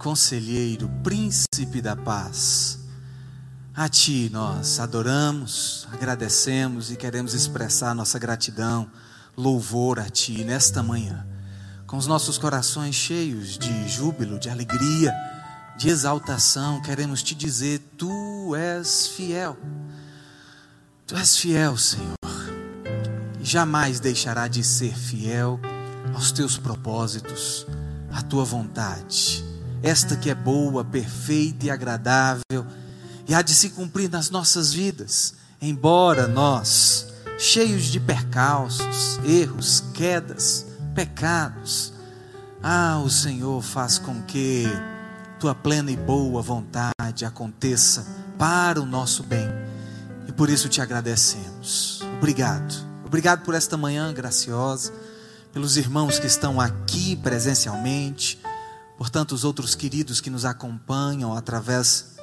Conselheiro, Príncipe da Paz. A Ti nós adoramos, agradecemos e queremos expressar nossa gratidão, louvor a Ti nesta manhã, com os nossos corações cheios de júbilo, de alegria, de exaltação, queremos Te dizer: Tu és fiel, Tu és fiel, Senhor, e jamais deixará de ser fiel aos Teus propósitos, à Tua vontade esta que é boa, perfeita e agradável, e há de se cumprir nas nossas vidas, embora nós, cheios de percalços, erros, quedas, pecados, ah, o Senhor faz com que tua plena e boa vontade aconteça para o nosso bem, e por isso te agradecemos. Obrigado, obrigado por esta manhã graciosa, pelos irmãos que estão aqui presencialmente por tantos outros queridos que nos acompanham através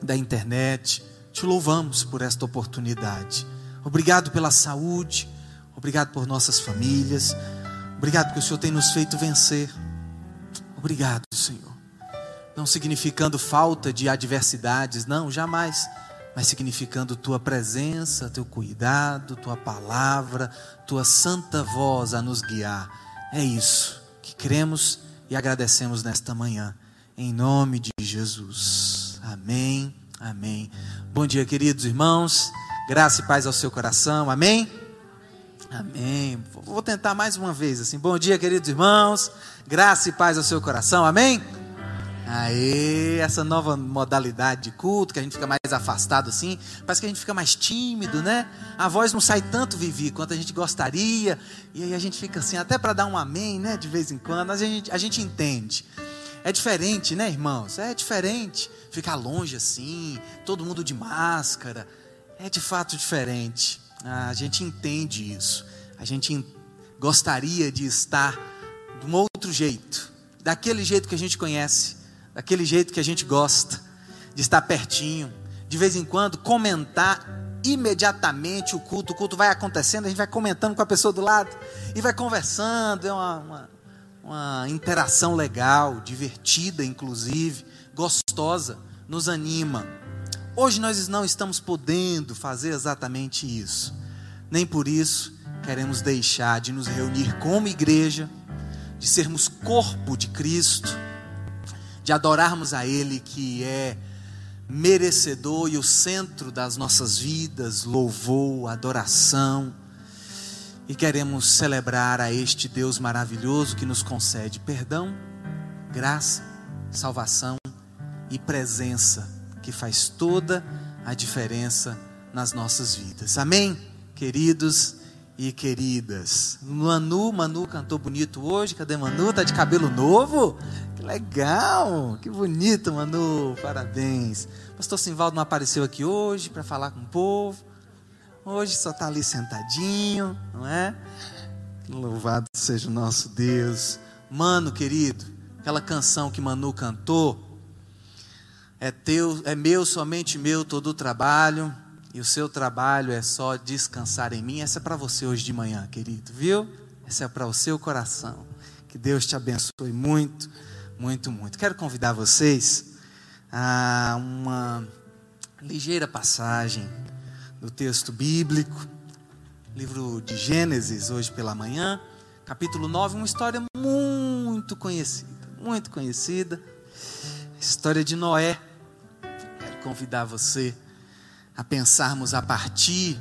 da internet. Te louvamos por esta oportunidade. Obrigado pela saúde, obrigado por nossas famílias, obrigado porque o Senhor tem nos feito vencer. Obrigado, Senhor. Não significando falta de adversidades, não, jamais, mas significando tua presença, teu cuidado, tua palavra, tua santa voz a nos guiar. É isso que cremos e agradecemos nesta manhã, em nome de Jesus. Amém, amém. Bom dia, queridos irmãos, graça e paz ao seu coração, amém? Amém. Vou tentar mais uma vez assim. Bom dia, queridos irmãos, graça e paz ao seu coração, amém? Aê, essa nova modalidade de culto, que a gente fica mais afastado assim, parece que a gente fica mais tímido, né? A voz não sai tanto, Vivi, quanto a gente gostaria, e aí a gente fica assim, até para dar um amém, né? De vez em quando, a gente, a gente entende. É diferente, né, irmãos? É diferente ficar longe assim, todo mundo de máscara. É de fato diferente. A gente entende isso. A gente gostaria de estar de um outro jeito, daquele jeito que a gente conhece daquele jeito que a gente gosta, de estar pertinho, de vez em quando comentar imediatamente o culto, o culto vai acontecendo, a gente vai comentando com a pessoa do lado e vai conversando, é uma, uma, uma interação legal, divertida inclusive, gostosa, nos anima. Hoje nós não estamos podendo fazer exatamente isso, nem por isso queremos deixar de nos reunir como igreja, de sermos corpo de Cristo de adorarmos a Ele que é merecedor e o centro das nossas vidas, louvor, adoração. E queremos celebrar a este Deus maravilhoso que nos concede perdão, graça, salvação e presença, que faz toda a diferença nas nossas vidas. Amém, queridos e queridas. Manu, Manu cantou bonito hoje. Cadê Manu? Tá de cabelo novo? Que legal! Que bonito, Manu. Parabéns. Pastor Simvaldo não apareceu aqui hoje para falar com o povo. Hoje só está ali sentadinho, não é? Louvado seja o nosso Deus. Mano, querido, aquela canção que Manu cantou, é teu, é meu, somente meu todo o trabalho e o seu trabalho é só descansar em mim. Essa é para você hoje de manhã, querido, viu? Essa é para o seu coração. Que Deus te abençoe muito, muito, muito. Quero convidar vocês a uma ligeira passagem do texto bíblico, livro de Gênesis, hoje pela manhã, capítulo 9, uma história muito conhecida, muito conhecida, história de Noé. Quero convidar você a pensarmos a partir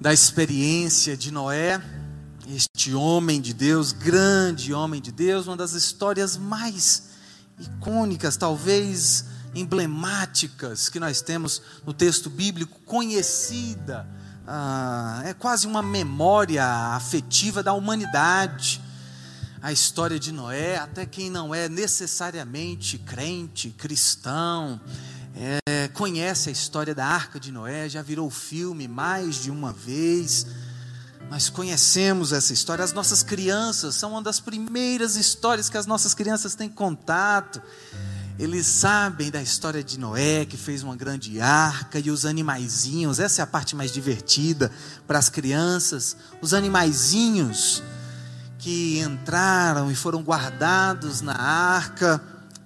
da experiência de Noé, este homem de Deus, grande homem de Deus, uma das histórias mais icônicas, talvez emblemáticas que nós temos no texto bíblico, conhecida, ah, é quase uma memória afetiva da humanidade. A história de Noé, até quem não é necessariamente crente, cristão, é, conhece a história da Arca de Noé, já virou filme mais de uma vez. Nós conhecemos essa história. As nossas crianças são uma das primeiras histórias que as nossas crianças têm contato. Eles sabem da história de Noé, que fez uma grande arca, e os animaizinhos, essa é a parte mais divertida para as crianças. Os animaizinhos que entraram e foram guardados na arca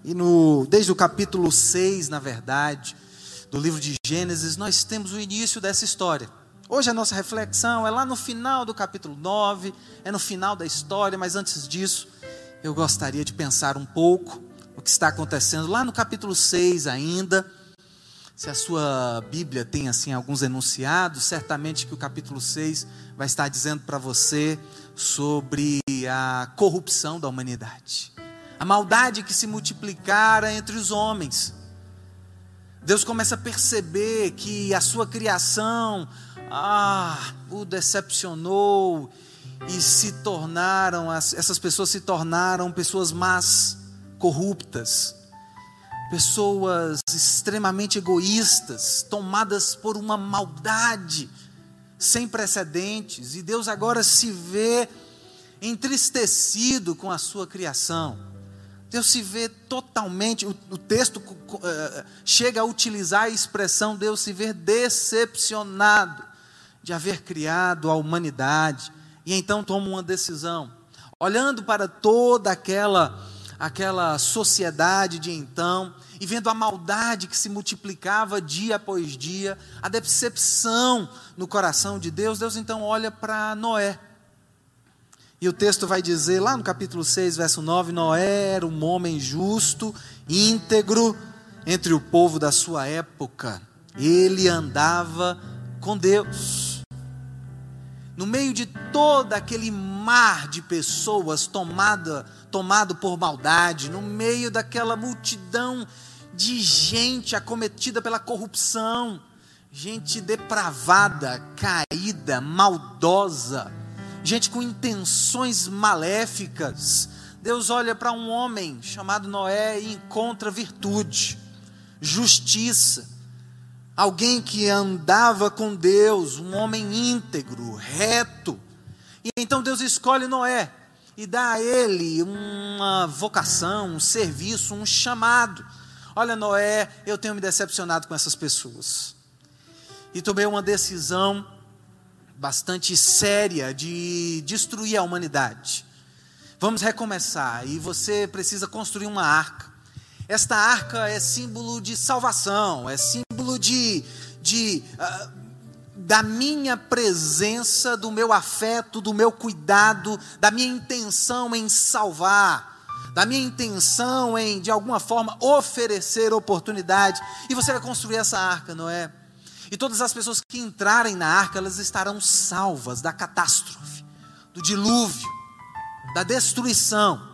E no, desde o capítulo 6, na verdade, do livro de Gênesis, nós temos o início dessa história. Hoje a nossa reflexão é lá no final do capítulo 9, é no final da história, mas antes disso, eu gostaria de pensar um pouco o que está acontecendo lá no capítulo 6 ainda. Se a sua Bíblia tem assim alguns enunciados, certamente que o capítulo 6 vai estar dizendo para você sobre a corrupção da humanidade. A maldade que se multiplicara entre os homens. Deus começa a perceber que a sua criação, ah, o decepcionou e se tornaram, essas pessoas se tornaram pessoas más, corruptas, pessoas extremamente egoístas, tomadas por uma maldade sem precedentes, e Deus agora se vê entristecido com a sua criação. Deus se vê totalmente, o, o texto uh, chega a utilizar a expressão Deus se vê decepcionado de haver criado a humanidade e então toma uma decisão, olhando para toda aquela aquela sociedade de então e vendo a maldade que se multiplicava dia após dia, a decepção no coração de Deus, Deus então olha para Noé. E o texto vai dizer, lá no capítulo 6, verso 9: Noé era um homem justo, íntegro entre o povo da sua época. Ele andava com Deus no meio de todo aquele mar de pessoas tomada, tomado por maldade, no meio daquela multidão de gente acometida pela corrupção, gente depravada, caída, maldosa, gente com intenções maléficas. Deus olha para um homem chamado Noé e encontra virtude, justiça, alguém que andava com Deus, um homem íntegro, reto. E então Deus escolhe Noé e dá a ele uma vocação, um serviço, um chamado. Olha, Noé, eu tenho me decepcionado com essas pessoas. E tomei uma decisão bastante séria de destruir a humanidade. Vamos recomeçar e você precisa construir uma arca. Esta arca é símbolo de salvação, é símbolo de, de uh, da minha presença, do meu afeto, do meu cuidado, da minha intenção em salvar, da minha intenção em, de alguma forma, oferecer oportunidade. E você vai construir essa arca, não é? E todas as pessoas que entrarem na arca, elas estarão salvas da catástrofe, do dilúvio, da destruição.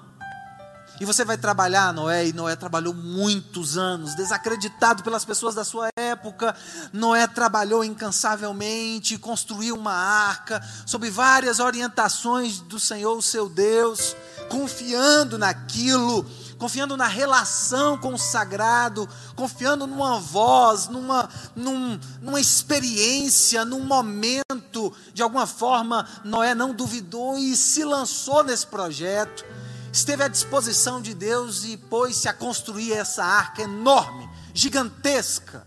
E você vai trabalhar, Noé, e Noé trabalhou muitos anos, desacreditado pelas pessoas da sua época. Noé trabalhou incansavelmente, construiu uma arca, sob várias orientações do Senhor, o seu Deus, confiando naquilo, confiando na relação com o sagrado, confiando numa voz, numa, num, numa experiência, num momento. De alguma forma, Noé não duvidou e se lançou nesse projeto esteve à disposição de Deus e pôs-se a construir essa arca enorme, gigantesca,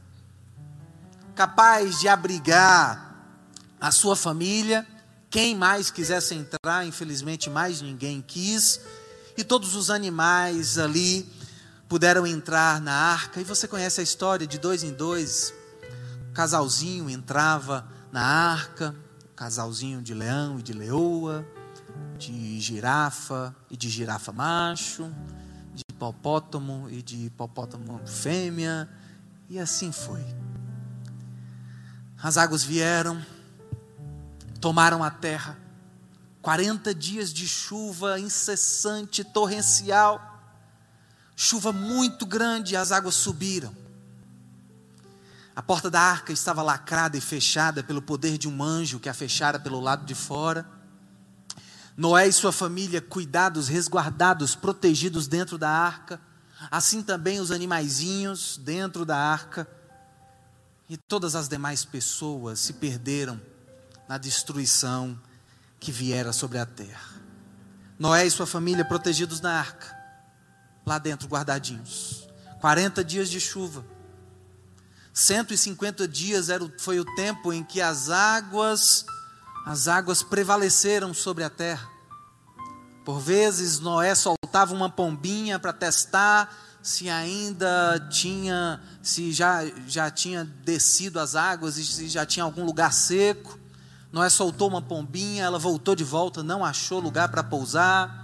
capaz de abrigar a sua família. Quem mais quisesse entrar, infelizmente mais ninguém quis, e todos os animais ali puderam entrar na arca. E você conhece a história de dois em dois, o casalzinho entrava na arca, o casalzinho de leão e de leoa de girafa e de girafa macho, de hipopótamo e de hipopótamo fêmea, e assim foi. As águas vieram, tomaram a terra, 40 dias de chuva incessante, torrencial, chuva muito grande, as águas subiram. A porta da arca estava lacrada e fechada pelo poder de um anjo que a fechara pelo lado de fora. Noé e sua família cuidados, resguardados, protegidos dentro da arca, assim também os animaizinhos dentro da arca, e todas as demais pessoas se perderam na destruição que viera sobre a terra. Noé e sua família protegidos na arca, lá dentro guardadinhos. 40 dias de chuva. 150 dias era, foi o tempo em que as águas as águas prevaleceram sobre a terra. Por vezes Noé soltava uma pombinha para testar se ainda tinha, se já, já tinha descido as águas e se já tinha algum lugar seco. Noé soltou uma pombinha, ela voltou de volta, não achou lugar para pousar.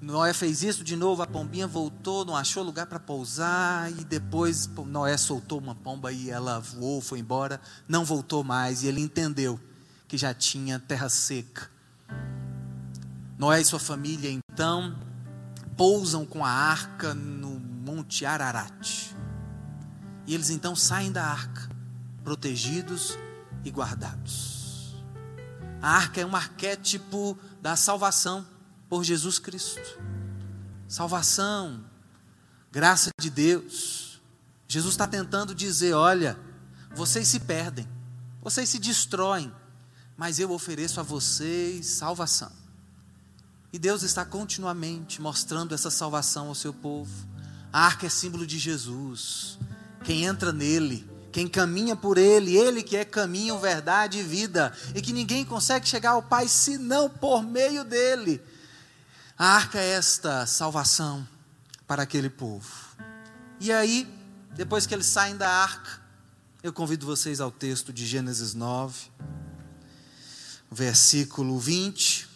Noé fez isso de novo, a pombinha voltou, não achou lugar para pousar, e depois Noé soltou uma pomba e ela voou, foi embora, não voltou mais, e ele entendeu que já tinha terra seca. Noé e sua família então pousam com a arca no Monte Ararat. E eles então saem da arca, protegidos e guardados. A arca é um arquétipo da salvação por Jesus Cristo. Salvação, graça de Deus. Jesus está tentando dizer: olha, vocês se perdem, vocês se destroem, mas eu ofereço a vocês salvação. E Deus está continuamente mostrando essa salvação ao seu povo. A arca é símbolo de Jesus. Quem entra nele, quem caminha por ele, ele que é caminho, verdade e vida, e que ninguém consegue chegar ao Pai senão por meio dele. A arca é esta salvação para aquele povo. E aí, depois que eles saem da arca, eu convido vocês ao texto de Gênesis 9, versículo 20.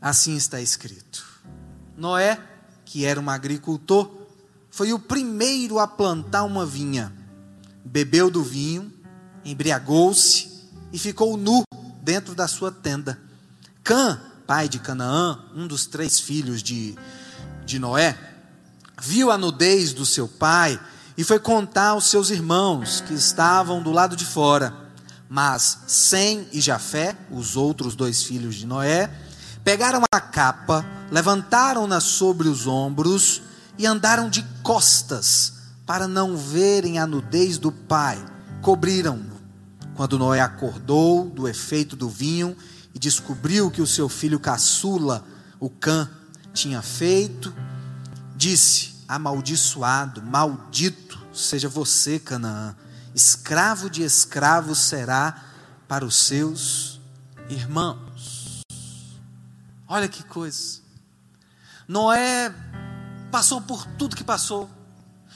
Assim está escrito: Noé que era um agricultor, foi o primeiro a plantar uma vinha. Bebeu do vinho, embriagou-se e ficou nu dentro da sua tenda. Cã, pai de Canaã, um dos três filhos de, de Noé, viu a nudez do seu pai e foi contar aos seus irmãos que estavam do lado de fora. Mas Sem e Jafé, os outros dois filhos de Noé, pegaram a capa, levantaram-na sobre os ombros e andaram de costas para não verem a nudez do pai. Cobriram-no. Quando Noé acordou do efeito do vinho e descobriu que o seu filho caçula, o Cã, tinha feito, disse: Amaldiçoado, maldito seja você, Canaã, escravo de escravos será para os seus irmãos. Olha que coisa. Noé passou por tudo que passou.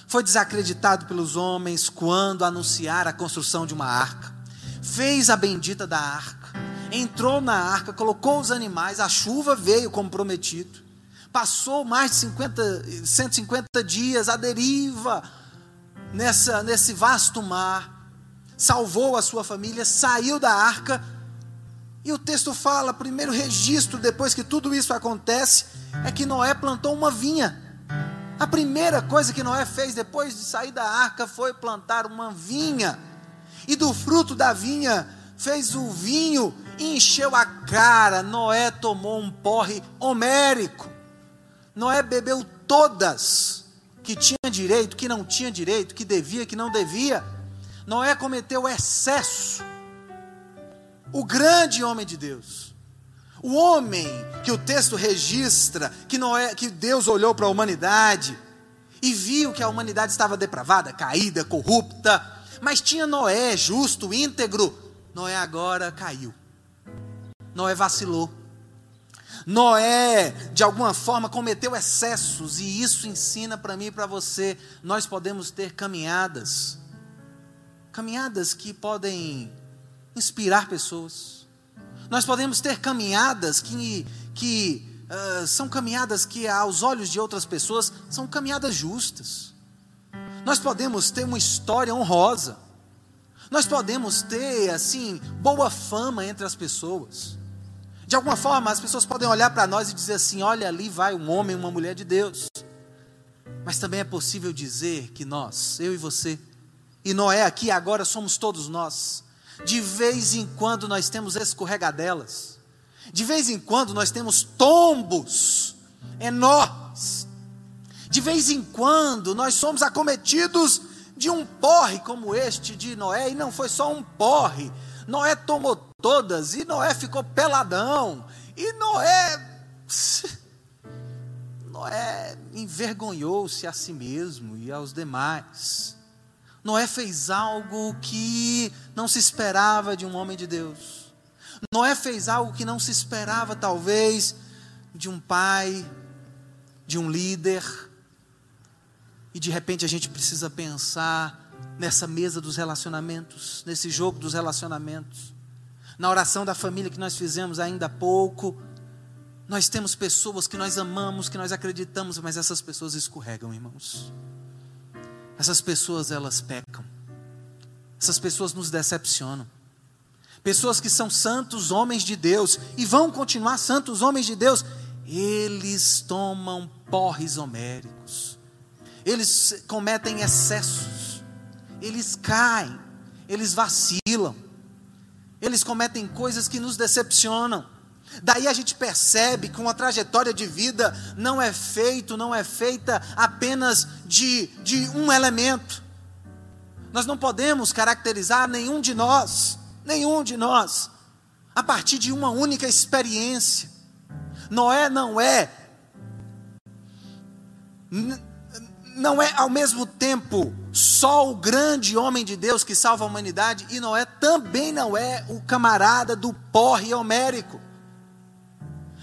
Foi desacreditado pelos homens quando anunciaram a construção de uma arca. Fez a bendita da arca. Entrou na arca, colocou os animais, a chuva veio como prometido. Passou mais de 50, 150 dias à deriva nessa, nesse vasto mar. Salvou a sua família, saiu da arca e o texto fala, primeiro registro, depois que tudo isso acontece, é que Noé plantou uma vinha. A primeira coisa que Noé fez depois de sair da arca foi plantar uma vinha. E do fruto da vinha fez o vinho encheu a cara. Noé tomou um porre homérico. Noé bebeu todas que tinha direito, que não tinha direito, que devia, que não devia. Noé cometeu excesso o grande homem de Deus. O homem que o texto registra, que, Noé, que Deus olhou para a humanidade e viu que a humanidade estava depravada, caída, corrupta, mas tinha Noé justo, íntegro. Noé agora caiu. Noé vacilou. Noé, de alguma forma, cometeu excessos, e isso ensina para mim e para você. Nós podemos ter caminhadas, caminhadas que podem inspirar pessoas. Nós podemos ter caminhadas que, que uh, são caminhadas que, aos olhos de outras pessoas, são caminhadas justas. Nós podemos ter uma história honrosa. Nós podemos ter, assim, boa fama entre as pessoas. De alguma forma, as pessoas podem olhar para nós e dizer assim: olha, ali vai um homem uma mulher de Deus. Mas também é possível dizer que nós, eu e você, e Noé aqui agora somos todos nós, de vez em quando nós temos escorregadelas. De vez em quando nós temos tombos enormes. De vez em quando nós somos acometidos de um porre como este de Noé, e não foi só um porre. Noé tomou todas, e Noé ficou peladão, e Noé. Noé envergonhou-se a si mesmo e aos demais. Noé fez algo que não se esperava de um homem de Deus. Noé fez algo que não se esperava, talvez, de um pai de um líder, e de repente a gente precisa pensar nessa mesa dos relacionamentos, nesse jogo dos relacionamentos. Na oração da família que nós fizemos ainda há pouco, nós temos pessoas que nós amamos, que nós acreditamos, mas essas pessoas escorregam, irmãos. Essas pessoas elas pecam. Essas pessoas nos decepcionam. Pessoas que são santos homens de Deus e vão continuar santos homens de Deus, eles tomam porres homéricos. Eles cometem excessos. Eles caem, eles vacilam. Eles cometem coisas que nos decepcionam. Daí a gente percebe que uma trajetória de vida não é feito, não é feita apenas de, de um elemento. Nós não podemos caracterizar nenhum de nós, nenhum de nós, a partir de uma única experiência. Noé não é, não é ao mesmo tempo só o grande homem de Deus que salva a humanidade, e Noé também não é o camarada do porre homérico.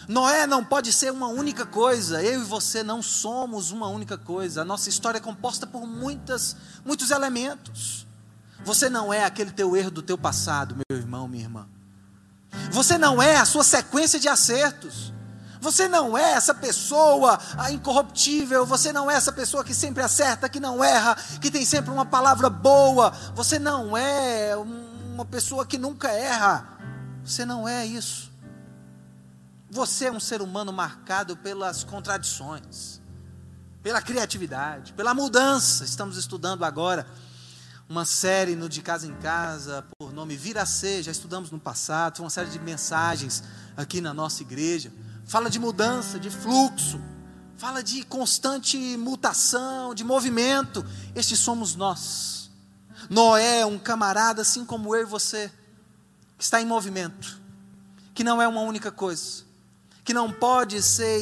Noé não pode ser uma única coisa, eu e você não somos uma única coisa. A nossa história é composta por muitas, muitos elementos. Você não é aquele teu erro do teu passado, meu irmão, minha irmã. Você não é a sua sequência de acertos. Você não é essa pessoa incorruptível, você não é essa pessoa que sempre acerta, que não erra, que tem sempre uma palavra boa. Você não é uma pessoa que nunca erra. Você não é isso. Você é um ser humano marcado pelas contradições, pela criatividade, pela mudança. Estamos estudando agora uma série no De Casa em Casa, por nome Vir a Ser, já estudamos no passado, uma série de mensagens aqui na nossa igreja. Fala de mudança, de fluxo, fala de constante mutação, de movimento. Estes somos nós. Noé um camarada assim como eu e você, que está em movimento, que não é uma única coisa que não pode ser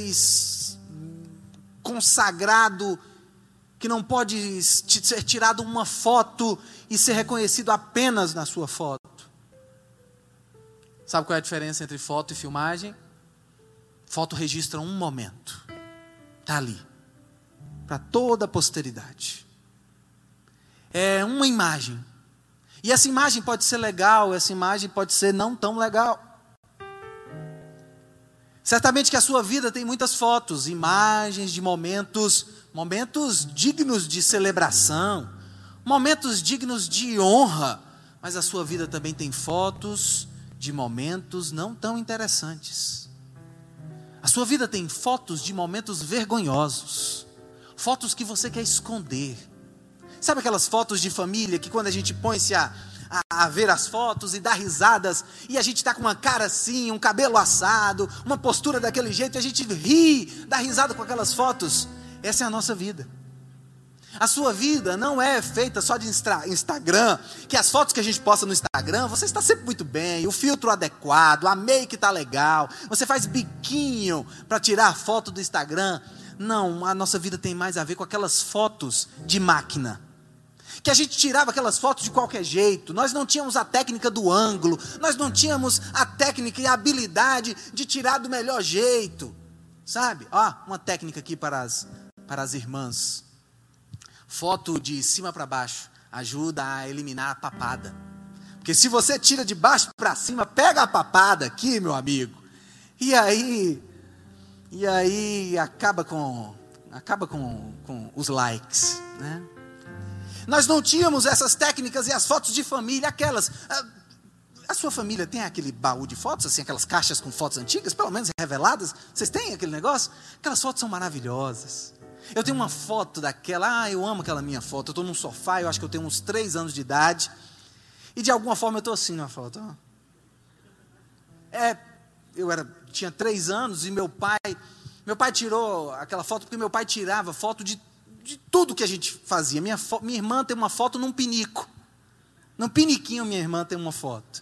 consagrado, que não pode ser tirado uma foto e ser reconhecido apenas na sua foto. Sabe qual é a diferença entre foto e filmagem? Foto registra um momento, está ali, para toda a posteridade. É uma imagem. E essa imagem pode ser legal, essa imagem pode ser não tão legal. Certamente que a sua vida tem muitas fotos, imagens de momentos, momentos dignos de celebração, momentos dignos de honra, mas a sua vida também tem fotos de momentos não tão interessantes. A sua vida tem fotos de momentos vergonhosos, fotos que você quer esconder. Sabe aquelas fotos de família que quando a gente põe-se a a, a ver as fotos e dar risadas, e a gente está com uma cara assim, um cabelo assado, uma postura daquele jeito, e a gente ri, dá risada com aquelas fotos. Essa é a nossa vida. A sua vida não é feita só de Instagram, que as fotos que a gente posta no Instagram, você está sempre muito bem, o filtro adequado, a make está legal, você faz biquinho para tirar foto do Instagram. Não, a nossa vida tem mais a ver com aquelas fotos de máquina que a gente tirava aquelas fotos de qualquer jeito, nós não tínhamos a técnica do ângulo, nós não tínhamos a técnica e a habilidade de tirar do melhor jeito, sabe? Ó, uma técnica aqui para as, para as irmãs: foto de cima para baixo ajuda a eliminar a papada, porque se você tira de baixo para cima, pega a papada aqui, meu amigo, e aí, e aí acaba com, acaba com, com os likes, né? Nós não tínhamos essas técnicas e as fotos de família, aquelas. Ah, a sua família tem aquele baú de fotos, assim, aquelas caixas com fotos antigas, pelo menos reveladas? Vocês têm aquele negócio? Aquelas fotos são maravilhosas. Eu tenho uma foto daquela, ah, eu amo aquela minha foto. Eu estou num sofá, eu acho que eu tenho uns três anos de idade. E de alguma forma eu estou assim na foto. É, eu era, tinha três anos e meu pai, meu pai tirou aquela foto porque meu pai tirava foto de de tudo que a gente fazia. Minha, minha irmã tem uma foto num pinico. Num piniquinho, minha irmã tem uma foto.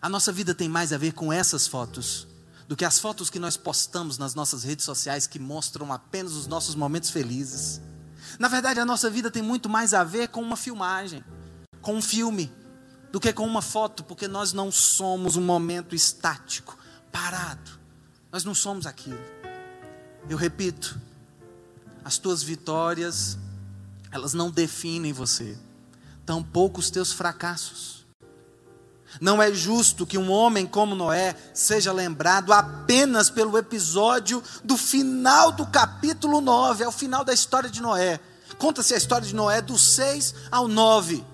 A nossa vida tem mais a ver com essas fotos do que as fotos que nós postamos nas nossas redes sociais que mostram apenas os nossos momentos felizes. Na verdade, a nossa vida tem muito mais a ver com uma filmagem, com um filme, do que com uma foto, porque nós não somos um momento estático, parado. Nós não somos aquilo. Eu repito, as tuas vitórias, elas não definem você, tampouco os teus fracassos. Não é justo que um homem como Noé seja lembrado apenas pelo episódio do final do capítulo 9, é o final da história de Noé. Conta-se a história de Noé do 6 ao 9.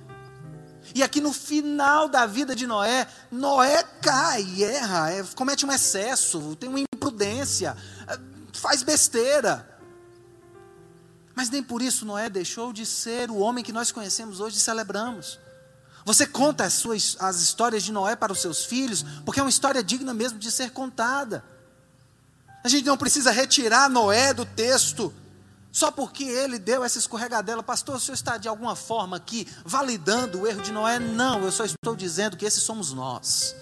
E aqui no final da vida de Noé, Noé cai, erra, é, comete um excesso, tem uma imprudência, é, faz besteira. Mas nem por isso Noé deixou de ser o homem que nós conhecemos hoje e celebramos. Você conta as, suas, as histórias de Noé para os seus filhos, porque é uma história digna mesmo de ser contada. A gente não precisa retirar Noé do texto, só porque ele deu essa escorregadela. Pastor, o senhor está de alguma forma aqui validando o erro de Noé? Não, eu só estou dizendo que esses somos nós.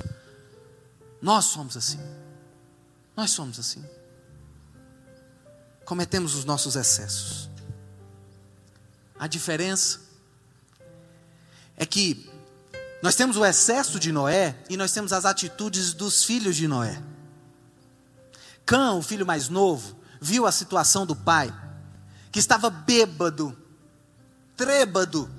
Nós somos assim. Nós somos assim. Cometemos os nossos excessos. A diferença é que nós temos o excesso de Noé e nós temos as atitudes dos filhos de Noé. Cã, o filho mais novo, viu a situação do pai, que estava bêbado, trêbado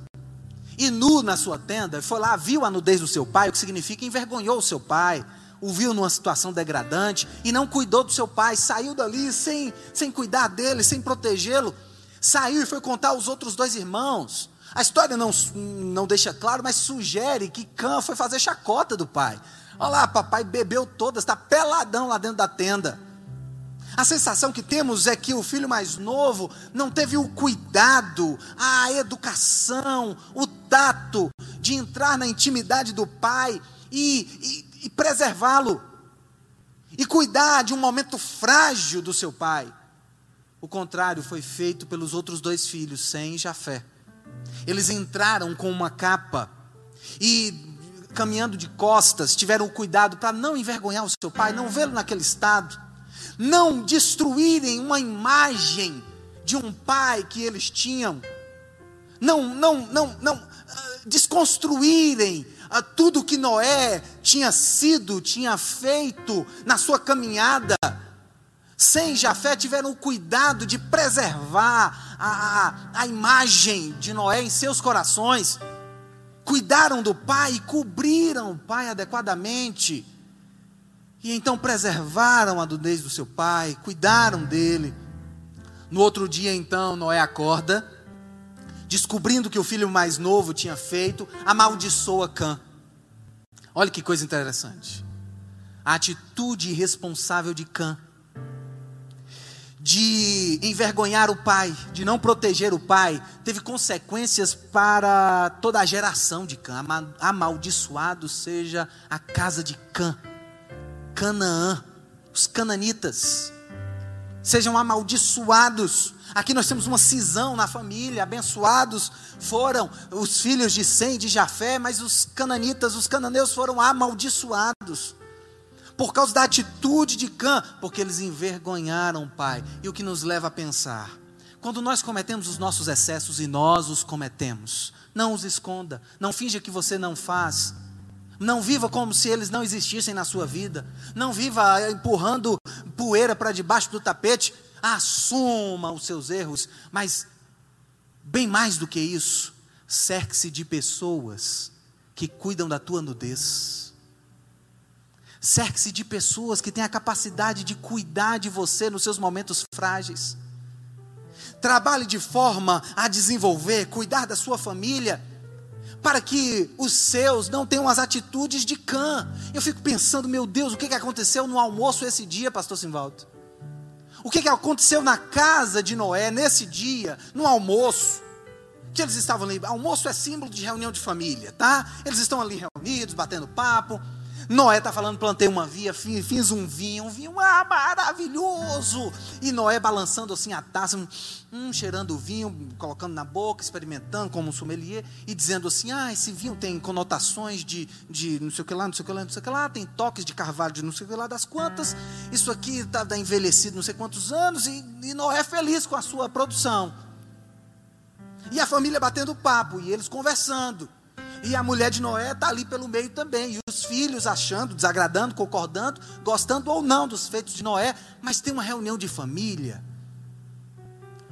e nu na sua tenda, foi lá, viu a nudez do seu pai, o que significa envergonhou o seu pai, o viu numa situação degradante e não cuidou do seu pai, saiu dali sem, sem cuidar dele, sem protegê-lo, saiu e foi contar aos outros dois irmãos. A história não, não deixa claro, mas sugere que Cã foi fazer chacota do pai. Olha lá, papai bebeu todas, está peladão lá dentro da tenda. A sensação que temos é que o filho mais novo não teve o cuidado, a educação, o tato de entrar na intimidade do pai e, e, e preservá-lo, e cuidar de um momento frágil do seu pai. O contrário foi feito pelos outros dois filhos, Sem e Jafé. Eles entraram com uma capa e caminhando de costas, tiveram o cuidado para não envergonhar o seu pai, não vê-lo naquele estado, não destruírem uma imagem de um pai que eles tinham, não, não, não, não uh, desconstruírem uh, tudo que Noé tinha sido, tinha feito na sua caminhada. Sem Jafé tiveram o cuidado de preservar a, a, imagem de Noé em seus corações, cuidaram do pai e cobriram o pai adequadamente, e então preservaram a nudez do seu pai, cuidaram dele. No outro dia, então, Noé acorda, descobrindo que o filho mais novo tinha feito, amaldiçoa Cã. Olha que coisa interessante. A atitude irresponsável de Cã de envergonhar o pai, de não proteger o pai, teve consequências para toda a geração de Cã. Amaldiçoado seja a casa de Cã, Canaã, os cananitas, sejam amaldiçoados. Aqui nós temos uma cisão na família, abençoados foram os filhos de Sem de Jafé, mas os cananitas, os cananeus foram amaldiçoados por causa da atitude de Cã, porque eles envergonharam o pai. E o que nos leva a pensar: quando nós cometemos os nossos excessos e nós os cometemos, não os esconda, não finja que você não faz. Não viva como se eles não existissem na sua vida. Não viva empurrando poeira para debaixo do tapete. Assuma os seus erros, mas bem mais do que isso, cerque-se de pessoas que cuidam da tua nudez Cerque-se de pessoas que têm a capacidade de cuidar de você nos seus momentos frágeis. Trabalhe de forma a desenvolver, cuidar da sua família, para que os seus não tenham as atitudes de cã. Eu fico pensando, meu Deus, o que aconteceu no almoço esse dia, Pastor Simvaldo? O que aconteceu na casa de Noé nesse dia, no almoço? Que eles estavam ali. Almoço é símbolo de reunião de família, tá? Eles estão ali reunidos, batendo papo. Noé está falando, plantei uma via, fiz um vinho, um vinho ah, maravilhoso. E Noé balançando assim a taça, hum, cheirando o vinho, colocando na boca, experimentando como um sommelier, e dizendo assim: ah, esse vinho tem conotações de, de não sei o que lá, não sei o que lá, não sei o que lá, tem toques de carvalho de não sei o que lá das quantas, isso aqui está tá envelhecido não sei quantos anos, e, e Noé feliz com a sua produção. E a família batendo papo, e eles conversando. E a mulher de Noé está ali pelo meio também. E os filhos achando, desagradando, concordando, gostando ou não dos feitos de Noé. Mas tem uma reunião de família.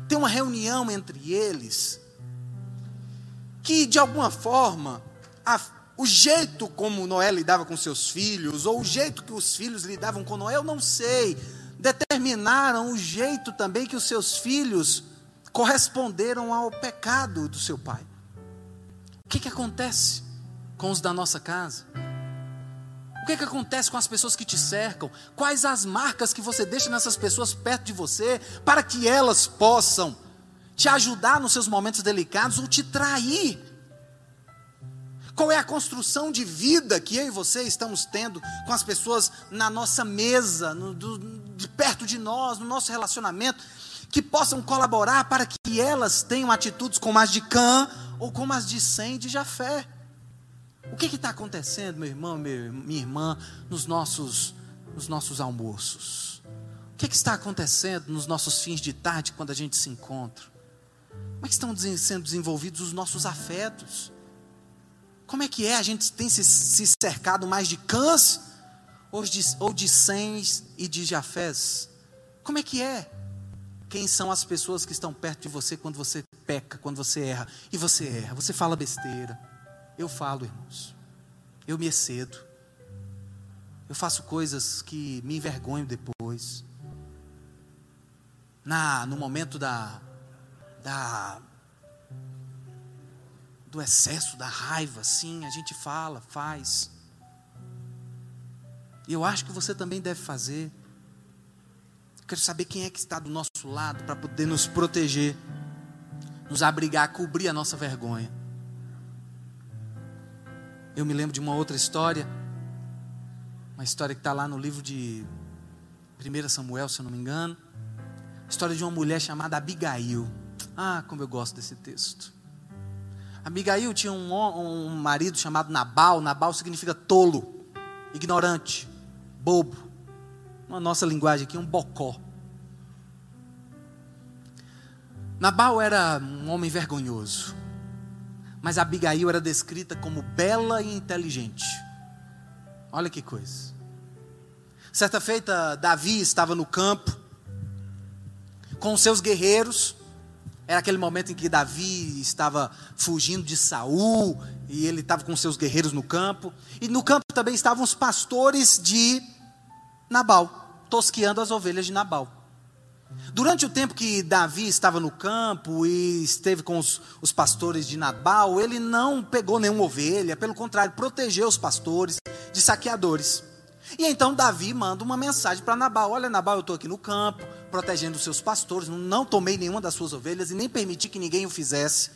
Tem uma reunião entre eles. Que de alguma forma, a, o jeito como Noé lidava com seus filhos, ou o jeito que os filhos lidavam com Noé, eu não sei. Determinaram o jeito também que os seus filhos corresponderam ao pecado do seu pai. O que, que acontece com os da nossa casa? O que, que acontece com as pessoas que te cercam? Quais as marcas que você deixa nessas pessoas perto de você para que elas possam te ajudar nos seus momentos delicados ou te trair? Qual é a construção de vida que eu e você estamos tendo com as pessoas na nossa mesa, no, do, de perto de nós, no nosso relacionamento, que possam colaborar para que elas tenham atitudes como as de Cã ou como as de Sem de Jafé? O que está acontecendo, meu irmão, meu, minha irmã, nos nossos, nos nossos almoços? O que, que está acontecendo nos nossos fins de tarde quando a gente se encontra? Como é que estão sendo desenvolvidos os nossos afetos? Como é que é? A gente tem se, se cercado mais de cãs ou de, ou de e de jafés? Como é que é? Quem são as pessoas que estão perto de você quando você peca, quando você erra? E você erra, você fala besteira. Eu falo, irmãos. Eu me excedo. Eu faço coisas que me envergonho depois. Na, no momento da, da do excesso da raiva, sim, a gente fala, faz. E eu acho que você também deve fazer. Quero saber quem é que está do nosso lado para poder nos proteger, nos abrigar, cobrir a nossa vergonha. Eu me lembro de uma outra história, uma história que está lá no livro de 1 Samuel, se eu não me engano. História de uma mulher chamada Abigail. Ah, como eu gosto desse texto. Abigail tinha um, um marido chamado Nabal. Nabal significa tolo, ignorante, bobo. Na nossa linguagem aqui, um bocó. Nabal era um homem vergonhoso. Mas Abigail era descrita como bela e inteligente. Olha que coisa. Certa feita, Davi estava no campo com seus guerreiros era aquele momento em que Davi estava fugindo de Saul e ele estava com seus guerreiros no campo. E no campo também estavam os pastores de Nabal, tosqueando as ovelhas de Nabal. Durante o tempo que Davi estava no campo e esteve com os, os pastores de Nabal, ele não pegou nenhuma ovelha, pelo contrário, protegeu os pastores de saqueadores. E então Davi manda uma mensagem para Nabal: Olha, Nabal, eu estou aqui no campo, protegendo os seus pastores, não tomei nenhuma das suas ovelhas e nem permiti que ninguém o fizesse.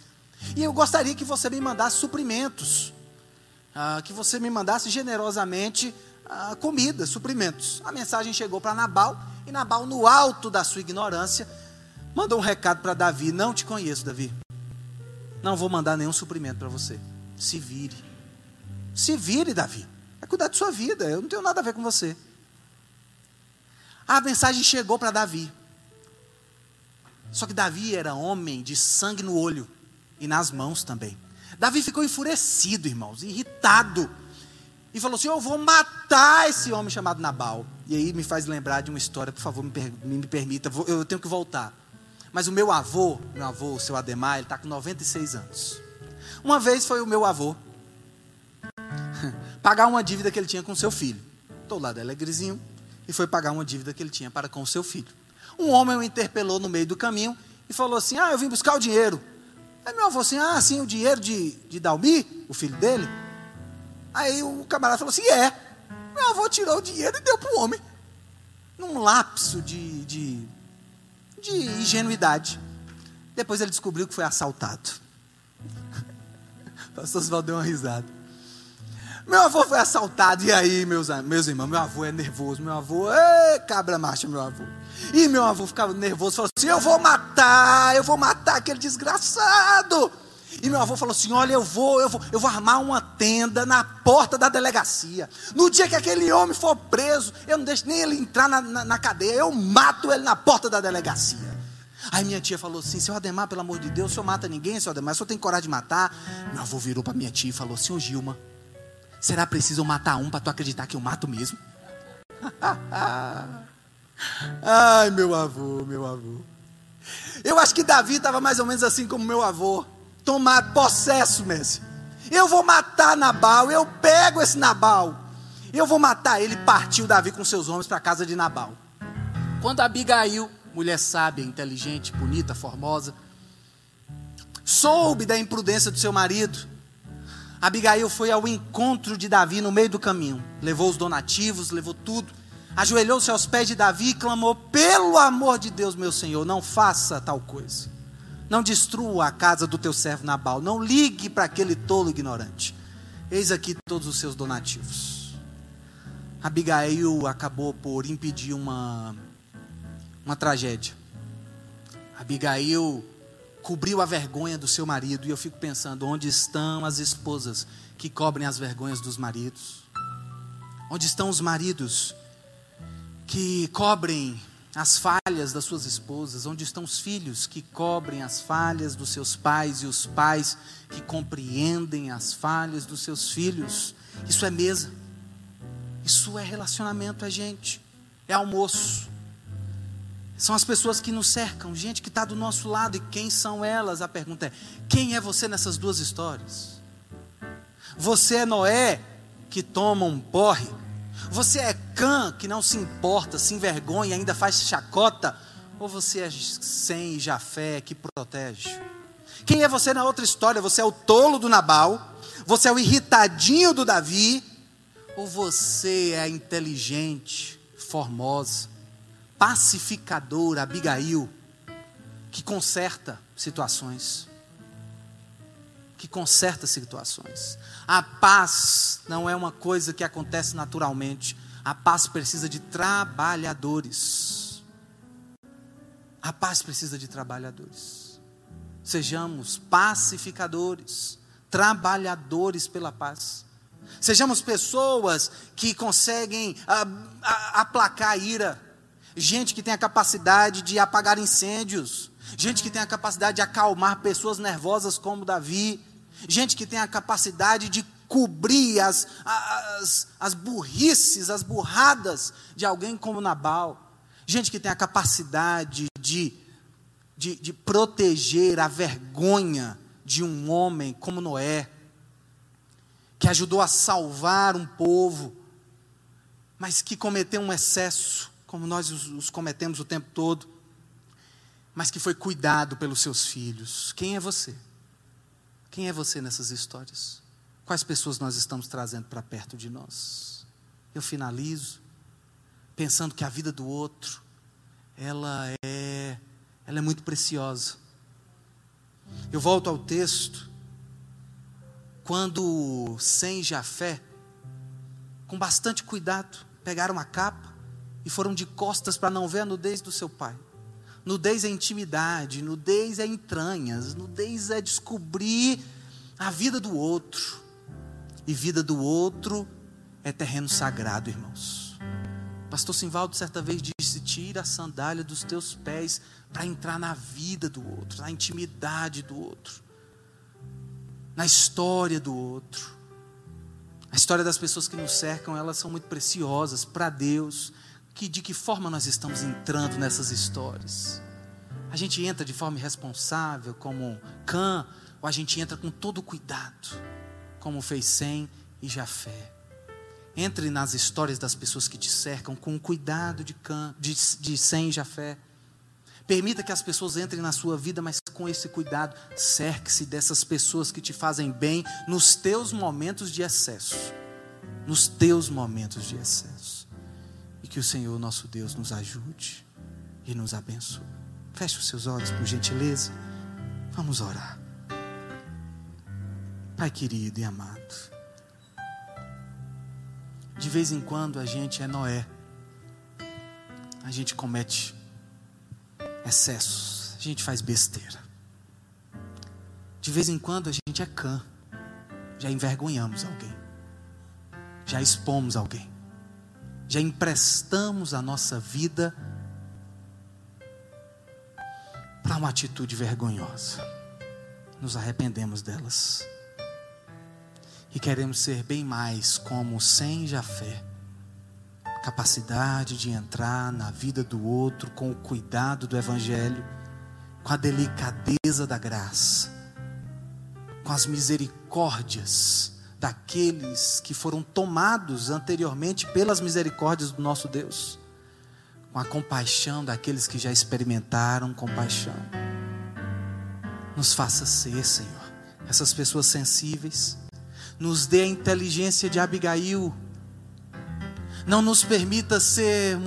E eu gostaria que você me mandasse suprimentos, ah, que você me mandasse generosamente ah, comida, suprimentos. A mensagem chegou para Nabal, e Nabal, no alto da sua ignorância, mandou um recado para Davi: Não te conheço, Davi. Não vou mandar nenhum suprimento para você. Se vire. Se vire, Davi cuidar de sua vida, eu não tenho nada a ver com você. A mensagem chegou para Davi. Só que Davi era homem de sangue no olho e nas mãos também. Davi ficou enfurecido, irmãos, irritado. E falou assim: Eu vou matar esse homem chamado Nabal. E aí me faz lembrar de uma história, por favor, me, per me permita, eu tenho que voltar. Mas o meu avô, meu avô, o seu Ademar, ele está com 96 anos. Uma vez foi o meu avô pagar uma dívida que ele tinha com seu filho. Estou lá alegrezinho e foi pagar uma dívida que ele tinha para com seu filho. Um homem o interpelou no meio do caminho e falou assim: Ah, eu vim buscar o dinheiro. Aí meu avô assim: Ah, sim, o dinheiro de, de Dalmi, o filho dele. Aí o camarada falou assim: É. Meu avô tirou o dinheiro e deu para o homem. Num lapso de, de, de ingenuidade. Depois ele descobriu que foi assaltado. O pastor Oswaldo deu uma risada. Meu avô foi assaltado. E aí, meus, meus irmãos, meu avô é nervoso. Meu avô, é cabra marcha, meu avô. E meu avô ficava nervoso, falou assim: Eu vou matar, eu vou matar aquele desgraçado. E meu avô falou assim: Olha, eu vou, eu vou, eu vou armar uma tenda na porta da delegacia. No dia que aquele homem for preso, eu não deixo nem ele entrar na, na, na cadeia, eu mato ele na porta da delegacia. Aí minha tia falou assim: Seu Ademar, pelo amor de Deus, o senhor mata ninguém, seu Ademar, o senhor tem coragem de matar. Meu avô virou para minha tia e falou: Senhor Gilma, será preciso matar um para tu acreditar que eu mato mesmo? Ai, meu avô, meu avô. Eu acho que Davi estava mais ou menos assim como meu avô, tomado possesso, mesmo. Eu vou matar Nabal, eu pego esse Nabal, eu vou matar ele. Partiu Davi com seus homens para a casa de Nabal. Quando Abigail mulher sábia, inteligente, bonita, formosa, soube da imprudência do seu marido. Abigail foi ao encontro de Davi no meio do caminho, levou os donativos, levou tudo, ajoelhou-se aos pés de Davi e clamou: Pelo amor de Deus, meu senhor, não faça tal coisa. Não destrua a casa do teu servo Nabal, não ligue para aquele tolo ignorante. Eis aqui todos os seus donativos. Abigail acabou por impedir uma uma tragédia. Abigail cobriu a vergonha do seu marido, e eu fico pensando: onde estão as esposas que cobrem as vergonhas dos maridos? Onde estão os maridos que cobrem as falhas das suas esposas? Onde estão os filhos que cobrem as falhas dos seus pais e os pais que compreendem as falhas dos seus filhos? Isso é mesa, isso é relacionamento, é gente, é almoço, são as pessoas que nos cercam, gente que está do nosso lado. E quem são elas? A pergunta é: quem é você nessas duas histórias? Você é Noé, que toma um porre? Você é Cã, que não se importa, se envergonha, ainda faz chacota? Ou você é Sem e Jafé, que protege? Quem é você na outra história? Você é o tolo do Nabal? Você é o irritadinho do Davi? Ou você é a inteligente, formosa? pacificadora, Abigail, que conserta situações. Que conserta situações. A paz não é uma coisa que acontece naturalmente. A paz precisa de trabalhadores. A paz precisa de trabalhadores. Sejamos pacificadores, trabalhadores pela paz. Sejamos pessoas que conseguem ah, aplacar a ira gente que tem a capacidade de apagar incêndios, gente que tem a capacidade de acalmar pessoas nervosas como Davi, gente que tem a capacidade de cobrir as, as, as burrices, as burradas de alguém como Nabal, gente que tem a capacidade de, de, de proteger a vergonha de um homem como Noé, que ajudou a salvar um povo, mas que cometeu um excesso, como nós os cometemos o tempo todo, mas que foi cuidado pelos seus filhos. Quem é você? Quem é você nessas histórias? Quais pessoas nós estamos trazendo para perto de nós? Eu finalizo pensando que a vida do outro, ela é, ela é muito preciosa. Eu volto ao texto, quando sem Jafé, com bastante cuidado, pegaram a capa, e foram de costas para não ver a nudez do seu pai. Nudez é intimidade, nudez é entranhas, nudez é descobrir a vida do outro. E vida do outro é terreno sagrado, irmãos. Pastor Simvaldo certa vez disse: tira a sandália dos teus pés para entrar na vida do outro, na intimidade do outro, na história do outro. A história das pessoas que nos cercam, elas são muito preciosas para Deus que de que forma nós estamos entrando nessas histórias. A gente entra de forma irresponsável, como Cã, ou a gente entra com todo cuidado, como fez Sem e Jafé. Entre nas histórias das pessoas que te cercam com o cuidado de, Cã, de, de Sem e Jafé. Permita que as pessoas entrem na sua vida, mas com esse cuidado, cerque-se dessas pessoas que te fazem bem nos teus momentos de excesso. Nos teus momentos de excesso que o Senhor nosso Deus nos ajude e nos abençoe. Feche os seus olhos, por gentileza. Vamos orar. Pai querido e amado, de vez em quando a gente é Noé, a gente comete excessos, a gente faz besteira. De vez em quando a gente é cã, já envergonhamos alguém, já expomos alguém já emprestamos a nossa vida uma atitude vergonhosa. Nos arrependemos delas. E queremos ser bem mais como sem Jafé. Capacidade de entrar na vida do outro com o cuidado do Evangelho, com a delicadeza da graça, com as misericórdias daqueles que foram tomados anteriormente pelas misericórdias do nosso Deus, com a compaixão daqueles que já experimentaram compaixão. Nos faça ser, Senhor, essas pessoas sensíveis, nos dê a inteligência de Abigail, não nos permita ser